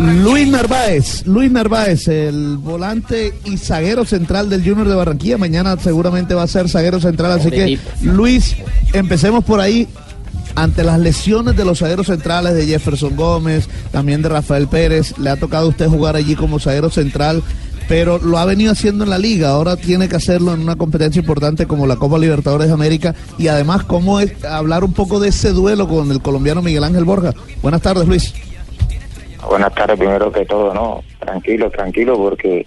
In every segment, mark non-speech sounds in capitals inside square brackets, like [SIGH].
Luis Narváez, Luis Narváez, el volante y zaguero central del Junior de Barranquilla. Mañana seguramente va a ser zaguero central, así que Luis, empecemos por ahí. Ante las lesiones de los zagueros centrales de Jefferson Gómez, también de Rafael Pérez, le ha tocado a usted jugar allí como zaguero central, pero lo ha venido haciendo en la liga. Ahora tiene que hacerlo en una competencia importante como la Copa Libertadores de América. Y además, ¿cómo es hablar un poco de ese duelo con el colombiano Miguel Ángel Borja? Buenas tardes, Luis. Buenas tardes, primero que todo, ¿no? Tranquilo, tranquilo, porque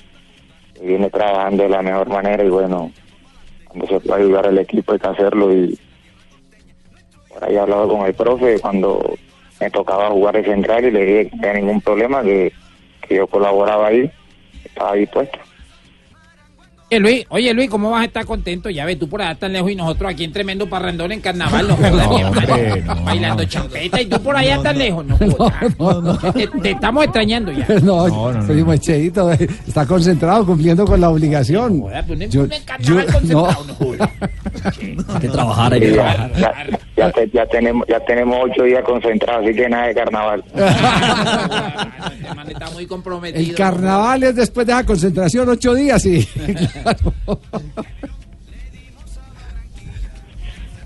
viene trabajando de la mejor manera y bueno, cuando se puede ayudar al equipo hay que hacerlo y por ahí he hablado con el profe cuando me tocaba jugar de central y le dije que no había ningún problema, que, que yo colaboraba ahí, estaba dispuesto. Oye Luis, oye Luis, ¿cómo vas a estar contento? Ya ves, tú por allá tan lejos y nosotros aquí en tremendo parrandón en carnaval, [LAUGHS] no jodas, mi hermano. bailando champeta y tú por allá tan lejos, no jodas. [LAUGHS] Te, te estamos extrañando ya. [LAUGHS] No, primo Cheito, eh, está concentrado cumpliendo con la obligación. Joder, pues Yo- uno en carnaval yo- concentrado, no. [LAUGHS] Hay que trabajar, hay que ya, trabajar. ya, ya te- ya tenemos ya tenemos ocho días concentrados, así que nada de carnaval. [LAUGHS] Está muy comprometido. El carnaval es después de esa concentración, ocho días, y claro. [LAUGHS]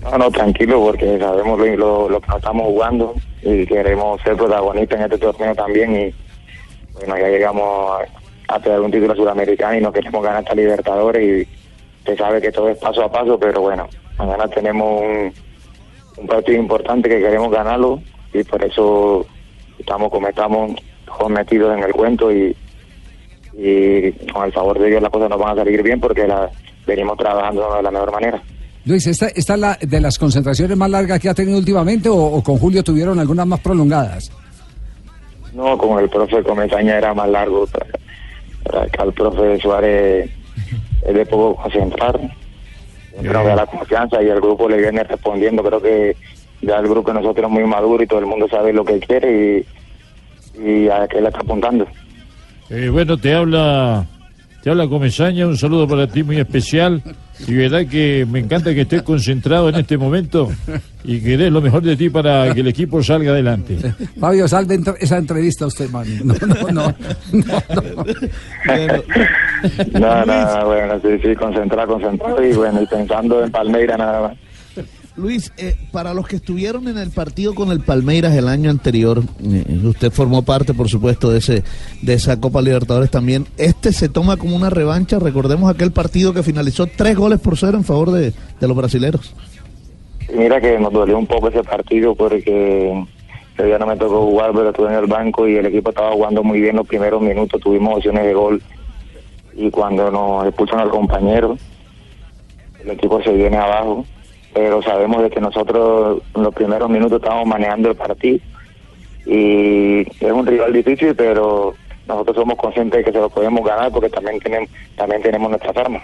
No, no, tranquilo, porque sabemos lo, lo, lo que nos estamos jugando y queremos ser protagonistas en este torneo también. Y bueno, ya llegamos a, a tener un título sudamericano y no queremos ganar esta Libertadores. Y se sabe que todo es paso a paso, pero bueno, mañana tenemos un, un partido importante que queremos ganarlo y por eso estamos como estamos metidos en el cuento y, y con el favor de Dios las cosas nos van a salir bien porque la venimos trabajando de la mejor manera. Luis, ¿esta, esta es la de las concentraciones más largas que ha tenido últimamente o, o con Julio tuvieron algunas más prolongadas? No, con el profe Comesaña era más largo. acá el profe Suárez es de poco concentrar. Siempre nos da la confianza y el grupo le viene respondiendo. Creo que ya el grupo de nosotros es muy maduro y todo el mundo sabe lo que quiere y, y a qué le está apuntando. Eh, bueno, te habla, te habla Comesaña, un saludo para ti muy especial. Y verdad que me encanta que estés concentrado en este momento y que des lo mejor de ti para que el equipo salga adelante. Fabio, salve entre- esa entrevista a usted, man. No, no, no. no, no. No, no, bueno, sí, sí, concentrado, concentrado y bueno, y pensando en Palmeira nada más. Luis, eh, para los que estuvieron en el partido con el Palmeiras el año anterior, eh, usted formó parte, por supuesto, de ese de esa Copa Libertadores también. Este se toma como una revancha. Recordemos aquel partido que finalizó tres goles por cero en favor de, de los brasileros. Mira que nos dolió un poco ese partido porque ese día no me tocó jugar, pero estuve en el banco y el equipo estaba jugando muy bien los primeros minutos, tuvimos opciones de gol y cuando nos expulsan al compañero, el equipo se viene abajo, pero sabemos de que nosotros en los primeros minutos estamos manejando el partido y es un rival difícil, pero nosotros somos conscientes de que se lo podemos ganar porque también tenemos, también tenemos nuestras armas.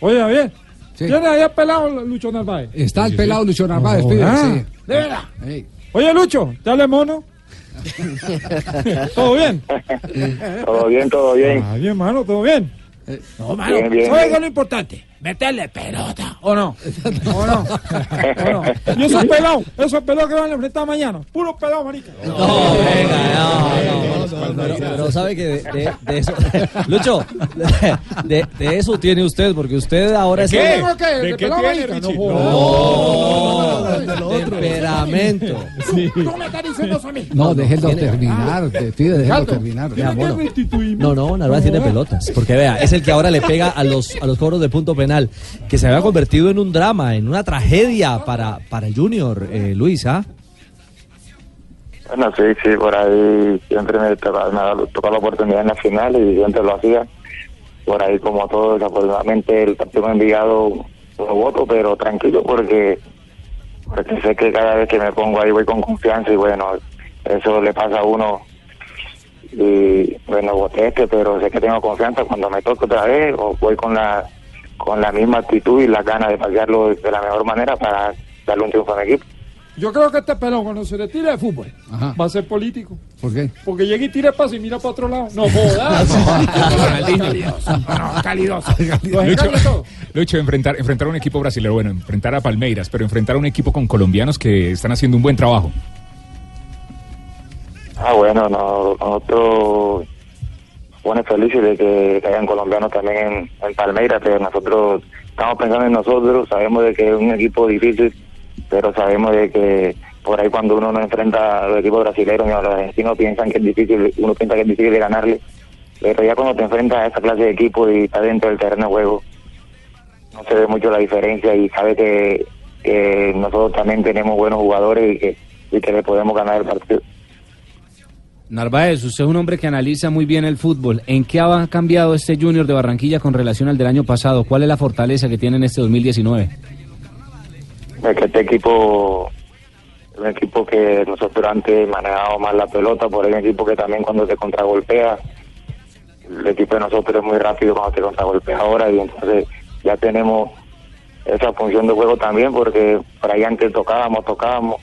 Oye, bien. Sí. ¿Quién había pelado Lucho Narváez? Está el pelado Lucho Narváez, pide, Ah, sí. ¿De verdad? Ey. Oye, Lucho, dale mono. [LAUGHS] [LAUGHS] ¿Todo bien? [LAUGHS] Todo bien, todo bien. Ah, bien, mano, todo bien. No, mano, Bien, bien, ¿sabes bien. qué es lo importante? Meterle pelota, ¿o no? ¿O no? ¿O no? Y esos pelados, esos pelados que van a enfrentar mañana. Puro pelado, marica. No, venga, no, no. Pero, pero sabe que de, de- de eso. Lucho, de, de eso tiene usted, porque usted ahora es. ¿Qué? el- ¿Tengo qué? ¿De ¿De qué pelado, tiene, marica? No. No, temperamento. No me estás diciendo eso a mí. No, déjenlo terminar, te pide, déjenlo terminar. No, no, Narváez tiene pelotas. Porque vea, es el que ahora le pega a los, a los cobros de punto penal, que se había convertido en un drama, en una tragedia para, para Junior, eh, Luis, ¿ah? Bueno, sí, sí, por ahí siempre me tocaba, me ha tocado la oportunidad final y siempre lo hacía. Por ahí, como todo, desafortunadamente el partido me ha enviado los votos, pero tranquilo porque, porque sé que cada vez que me pongo ahí voy con confianza y bueno, eso le pasa a uno y bueno, voté este, pero sé que tengo confianza cuando me toque otra vez o voy con la con la misma actitud y la ganas de pasearlo de la mejor manera para darle un triunfo a mi equipo. Yo creo que este pelón cuando se retire de fútbol Ajá. va a ser político. ¿Por qué? Porque llega y tira paso y mira para otro lado. No jodas. [LAUGHS] [LAUGHS] Calidoso. No, calidoso. [LAUGHS] Lucho. Lucho, enfrentar, enfrentar a un equipo brasileño, bueno, enfrentar a Palmeiras, pero enfrentar a un equipo con colombianos que están haciendo un buen trabajo. Ah, bueno, no, nosotros pone felices de que, que hayan colombianos también en, en Palmeiras, pero nosotros estamos pensando en nosotros, sabemos de que es un equipo difícil, pero sabemos de que por ahí cuando uno no enfrenta a los equipos brasileños, los argentinos piensan que es difícil, uno piensa que es difícil de ganarle, pero ya cuando te enfrentas a esa clase de equipo y estás dentro del terreno de juego, no se ve mucho la diferencia y sabe que, que nosotros también tenemos buenos jugadores y que, y que le podemos ganar el partido. Narváez, usted es un hombre que analiza muy bien el fútbol. ¿En qué ha cambiado este Junior de Barranquilla con relación al del año pasado? ¿Cuál es la fortaleza que tiene en este 2019? Es que este equipo es un equipo que nosotros antes manejábamos más la pelota, por un equipo que también cuando te contragolpea, el equipo de nosotros es muy rápido cuando te contragolpea ahora y entonces ya tenemos esa función de juego también porque por ahí antes tocábamos, tocábamos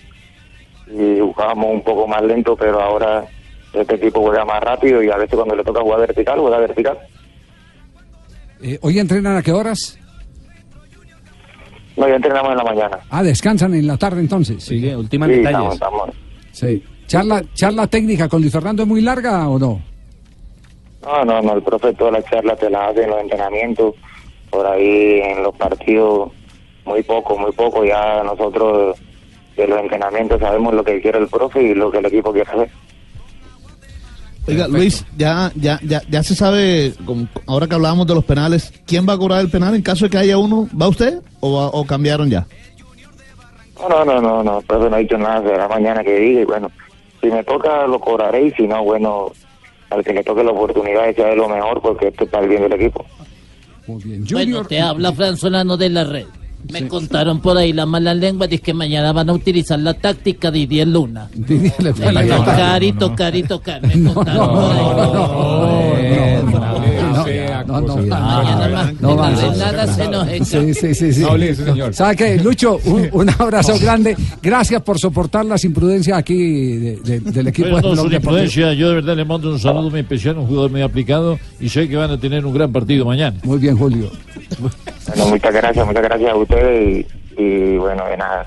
y jugábamos un poco más lento, pero ahora este equipo juega más rápido y a veces cuando le toca jugar vertical, juega vertical. Eh, ¿Hoy entrenan a qué horas? No, ya entrenamos en la mañana. Ah, descansan en la tarde entonces. Sí, últimas Sí, detalles. estamos, estamos. Sí. ¿Charla, ¿Charla técnica con Luis Fernando es muy larga o no? No, no, no, el profe toda la charla te la hace en los entrenamientos, por ahí en los partidos, muy poco, muy poco, ya nosotros de los entrenamientos sabemos lo que quiere el profe y lo que el equipo quiere hacer. Oiga, Luis, ya, ya, ya, ya se sabe, como- ahora que hablábamos de los penales, ¿quién va a cobrar el penal en caso de que haya uno? ¿Va usted o, va- o cambiaron ya? No, no, no, no, profe no ha dicho nada, será mañana que diga y bueno, si me toca lo cobraré y si no, bueno, al que le toque la oportunidad de echar lo mejor porque esto es para el bien del equipo. Muy bien. Bueno, te habla Fran Solano de la red. Me contaron por ahí la mala lengua de que mañana van a utilizar la táctica de Didier Luna. Didier De tocar y tocar y tocar. Me contaron por ahí. No, no, Mañana más no nada se nos. Sí, sí, sí, sí. No señor. ¿Sabe qué? Lucho, un, un abrazo grande. Gracias por soportar las imprudencias aquí de- de- del equipo Bueno, de no, Blog su Deportivo. imprudencia, yo de verdad le mando un saludo muy especial, un jugador muy aplicado y sé que van a tener un gran partido mañana. Muy bien, Julio. Bueno, muchas gracias, muchas gracias a ustedes y, y bueno, de nada,